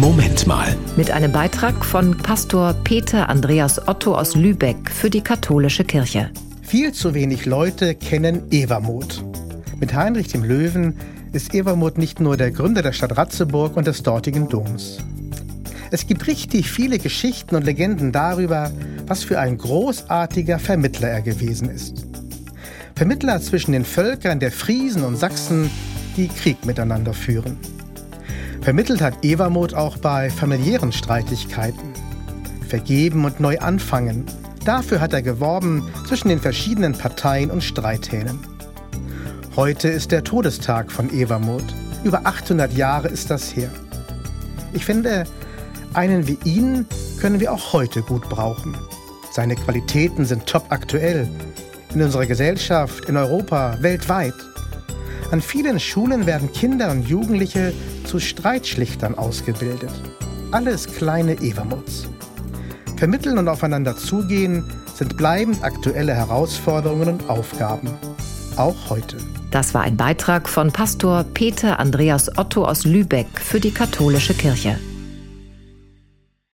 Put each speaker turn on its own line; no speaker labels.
Moment mal.
Mit einem Beitrag von Pastor Peter Andreas Otto aus Lübeck für die katholische Kirche.
Viel zu wenig Leute kennen Evermut. Mit Heinrich dem Löwen ist Evermut nicht nur der Gründer der Stadt Ratzeburg und des dortigen Doms. Es gibt richtig viele Geschichten und Legenden darüber, was für ein großartiger Vermittler er gewesen ist. Vermittler zwischen den Völkern der Friesen und Sachsen, die Krieg miteinander führen. Vermittelt hat Evermut auch bei familiären Streitigkeiten. Vergeben und neu anfangen. Dafür hat er geworben zwischen den verschiedenen Parteien und Streithähnen. Heute ist der Todestag von Evermut. Über 800 Jahre ist das her. Ich finde, einen wie ihn können wir auch heute gut brauchen. Seine Qualitäten sind top aktuell. In unserer Gesellschaft, in Europa, weltweit. An vielen Schulen werden Kinder und Jugendliche zu Streitschlichtern ausgebildet. Alles kleine Evermuts. Vermitteln und aufeinander zugehen sind bleibend aktuelle Herausforderungen und Aufgaben. Auch heute.
Das war ein Beitrag von Pastor Peter Andreas Otto aus Lübeck für die katholische Kirche.